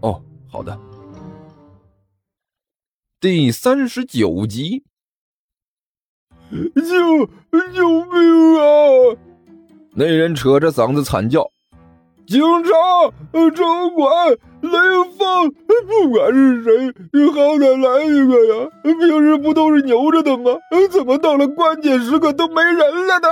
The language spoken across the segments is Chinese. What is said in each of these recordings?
哦，好的。第三十九集，救救命啊！那人扯着嗓子惨叫：“警察，城管，雷锋，不管是谁，好歹来一个呀！平时不都是牛着的吗？怎么到了关键时刻都没人了呢？”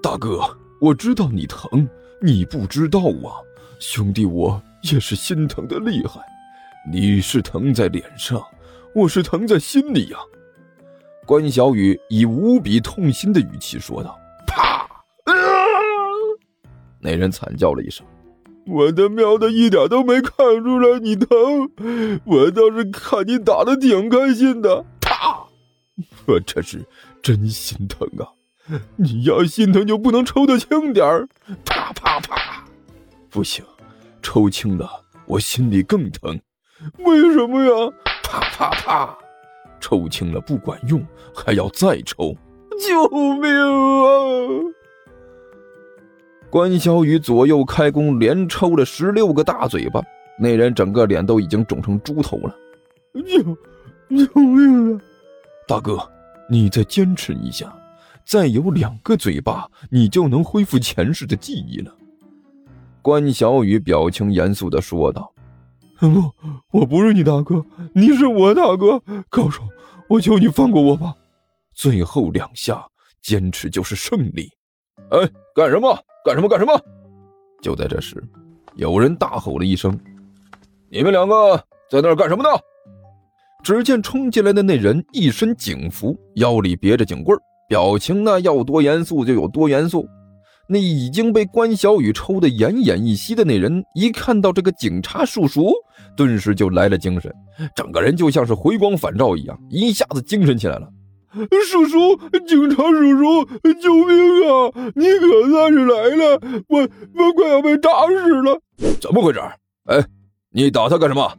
大哥，我知道你疼，你不知道啊，兄弟，我也是心疼的厉害。你是疼在脸上，我是疼在心里呀。关小雨以无比痛心的语气说道：“啪！”那人惨叫了一声：“我他喵的一点都没看出来你疼，我倒是看你打的挺开心的。”啪！我这是真心疼啊！你要心疼就不能抽的轻点儿，啪啪啪！不行，抽轻了我心里更疼。为什么呀？啪啪啪！抽轻了不管用，还要再抽。救命啊！关小雨左右开弓，连抽了十六个大嘴巴，那人整个脸都已经肿成猪头了。救救命啊！大哥，你再坚持一下。再有两个嘴巴，你就能恢复前世的记忆了。”关小雨表情严肃的说道。“不，我不是你大哥，你是我大哥。高手，我求你放过我吧。最后两下，坚持就是胜利。”“哎，干什么？干什么？干什么？”就在这时，有人大吼了一声：“你们两个在那儿干什么呢？”只见冲进来的那人一身警服，腰里别着警棍。表情呢，要多严肃就有多严肃。那已经被关小雨抽得奄奄一息的那人，一看到这个警察叔叔，顿时就来了精神，整个人就像是回光返照一样，一下子精神起来了。叔叔，警察叔叔，救命啊！你可算是来了，我我快要被打死了！怎么回事？哎，你打他干什么？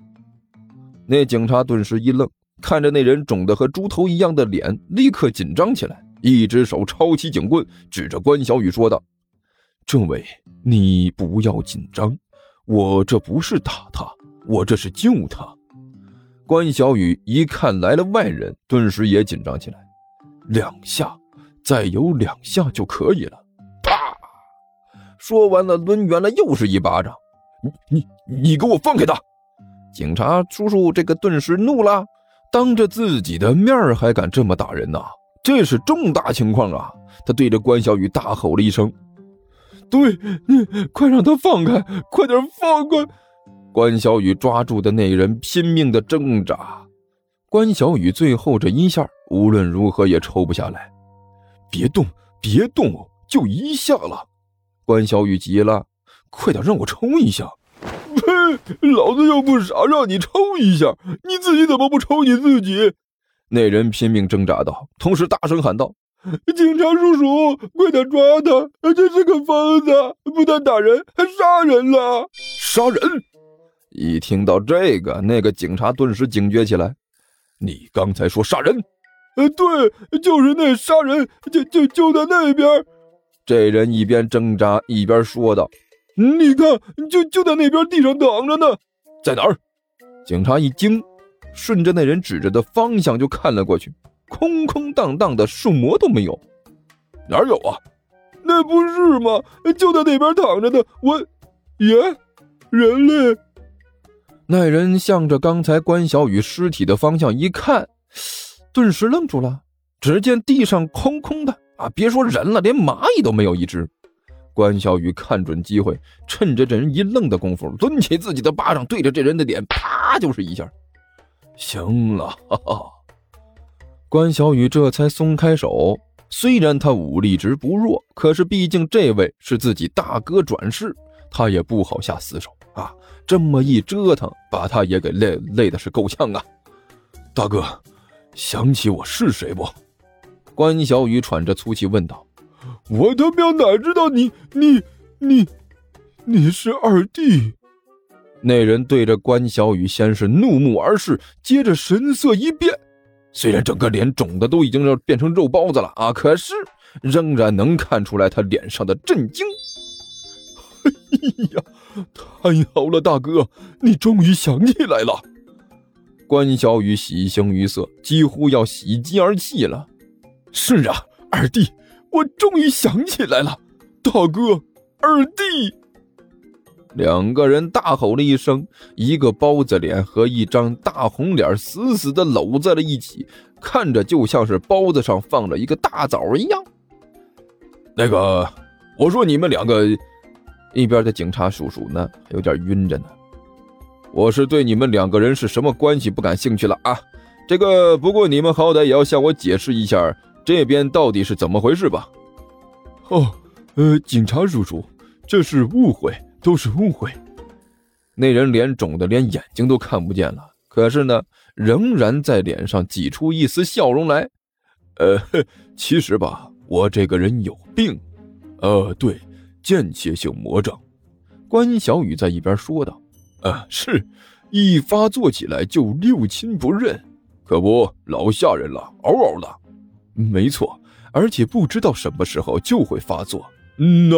那警察顿时一愣，看着那人肿得和猪头一样的脸，立刻紧张起来。一只手抄起警棍，指着关小雨说道：“政委，你不要紧张，我这不是打他，我这是救他。”关小雨一看来了外人，顿时也紧张起来。两下，再有两下就可以了。啪！说完了，抡圆了又是一巴掌。你你你给我放开他！警察叔叔这个顿时怒了，当着自己的面还敢这么打人呐！这是重大情况啊！他对着关小雨大吼了一声：“对，你快让他放开，快点放开！”关小雨抓住的那人拼命的挣扎，关小雨最后这一下无论如何也抽不下来。别动，别动，就一下了！关小雨急了：“快点让我抽一下！”呸！老子又不傻，让你抽一下，你自己怎么不抽你自己？那人拼命挣扎道，同时大声喊道：“警察叔叔，快点抓他！这是个疯子，不但打人，还杀人了！杀人！”一听到这个，那个警察顿时警觉起来：“你刚才说杀人？呃，对，就是那杀人，就就就在那边。”这人一边挣扎一边说道：“你看，就就在那边地上躺着呢，在哪儿？”警察一惊。顺着那人指着的方向就看了过去，空空荡荡的，树魔都没有，哪有啊？那不是吗？就在那边躺着的，我，耶，人类。那人向着刚才关小雨尸体的方向一看，顿时愣住了。只见地上空空的啊，别说人了，连蚂蚁都没有一只。关小雨看准机会，趁着这人一愣的功夫，抡起自己的巴掌，对着这人的脸，啪就是一下。行了，哈哈。关小雨这才松开手。虽然他武力值不弱，可是毕竟这位是自己大哥转世，他也不好下死手啊，这么一折腾，把他也给累累的是够呛啊！大哥，想起我是谁不？关小雨喘着粗气问道：“我他喵哪知道你你你你是二弟？”那人对着关小雨先是怒目而视，接着神色一变，虽然整个脸肿的都已经要变成肉包子了啊，可是仍然能看出来他脸上的震惊。哎呀，太好了，大哥，你终于想起来了！关小雨喜形于色，几乎要喜极而泣了。是啊，二弟，我终于想起来了，大哥，二弟。两个人大吼了一声，一个包子脸和一张大红脸死死的搂在了一起，看着就像是包子上放了一个大枣一样。那个，我说你们两个，一边的警察叔叔呢，有点晕着呢。我是对你们两个人是什么关系不感兴趣了啊。这个，不过你们好歹也要向我解释一下，这边到底是怎么回事吧？哦，呃，警察叔叔，这是误会。都是误会。那人脸肿的连眼睛都看不见了，可是呢，仍然在脸上挤出一丝笑容来。呃，其实吧，我这个人有病。呃，对，间歇性魔怔。关小雨在一边说道：“啊，是一发作起来就六亲不认，可不老吓人了，嗷嗷的。没错，而且不知道什么时候就会发作。嗯呐。”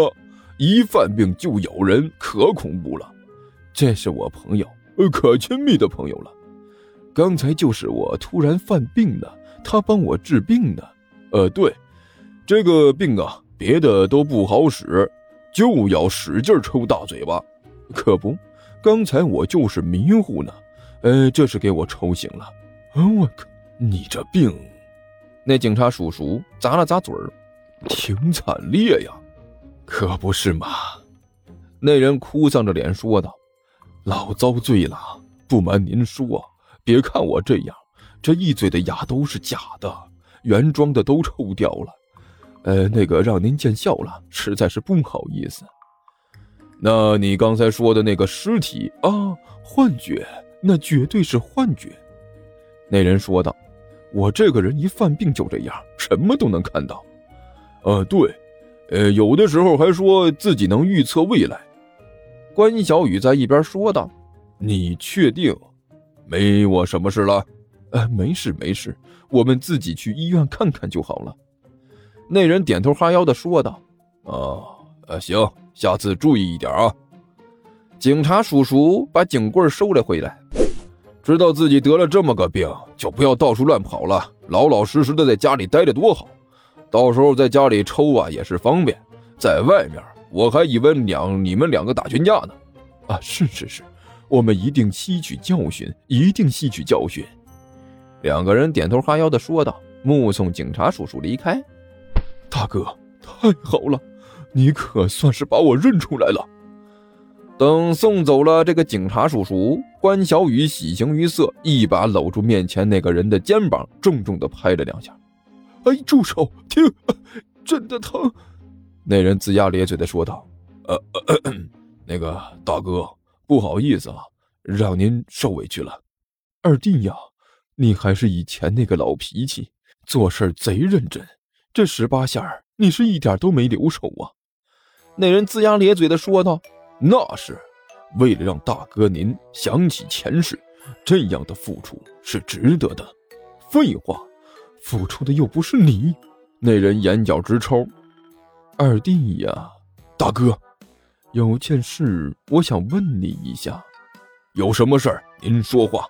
一犯病就咬人，可恐怖了。这是我朋友，呃可亲密的朋友了。刚才就是我突然犯病的，他帮我治病呢。呃，对，这个病啊，别的都不好使，就要使劲抽大嘴巴。可不，刚才我就是迷糊呢，呃，这是给我抽醒了。啊，我靠，你这病……那警察叔叔咂了咂嘴儿，挺惨烈呀。可不是嘛！那人哭丧着脸说道：“老遭罪了。不瞒您说，别看我这样，这一嘴的牙都是假的，原装的都抽掉了。呃，那个让您见笑了，实在是不好意思。那你刚才说的那个尸体啊，幻觉，那绝对是幻觉。”那人说道：“我这个人一犯病就这样，什么都能看到。”呃，对。呃，有的时候还说自己能预测未来。关小雨在一边说道：“你确定没我什么事了？”“呃，没事没事，我们自己去医院看看就好了。”那人点头哈腰的说道：“哦，呃，行，下次注意一点啊。”警察叔叔把警棍收了回来，知道自己得了这么个病，就不要到处乱跑了，老老实实的在家里待着多好。到时候在家里抽啊也是方便，在外面我还以为两你们两个打群架呢。啊，是是是，我们一定吸取教训，一定吸取教训。两个人点头哈腰的说道，目送警察叔叔离开。大哥，太好了，你可算是把我认出来了。等送走了这个警察叔叔，关小雨喜形于色，一把搂住面前那个人的肩膀，重重的拍了两下。哎，住手！停，真的疼。那人龇牙咧嘴的说道：“呃，那个大哥，不好意思啊，让您受委屈了。二弟呀，你还是以前那个老脾气，做事贼认真。这十八下你是一点都没留手啊。”那人龇牙咧嘴的说道：“那是为了让大哥您想起前世，这样的付出是值得的。废话。”付出的又不是你，那人眼角直抽。二弟呀，大哥，有件事我想问你一下。有什么事儿？您说话。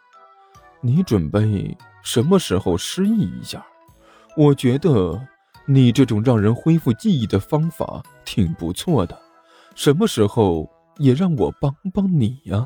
你准备什么时候失忆一下？我觉得你这种让人恢复记忆的方法挺不错的。什么时候也让我帮帮你呀？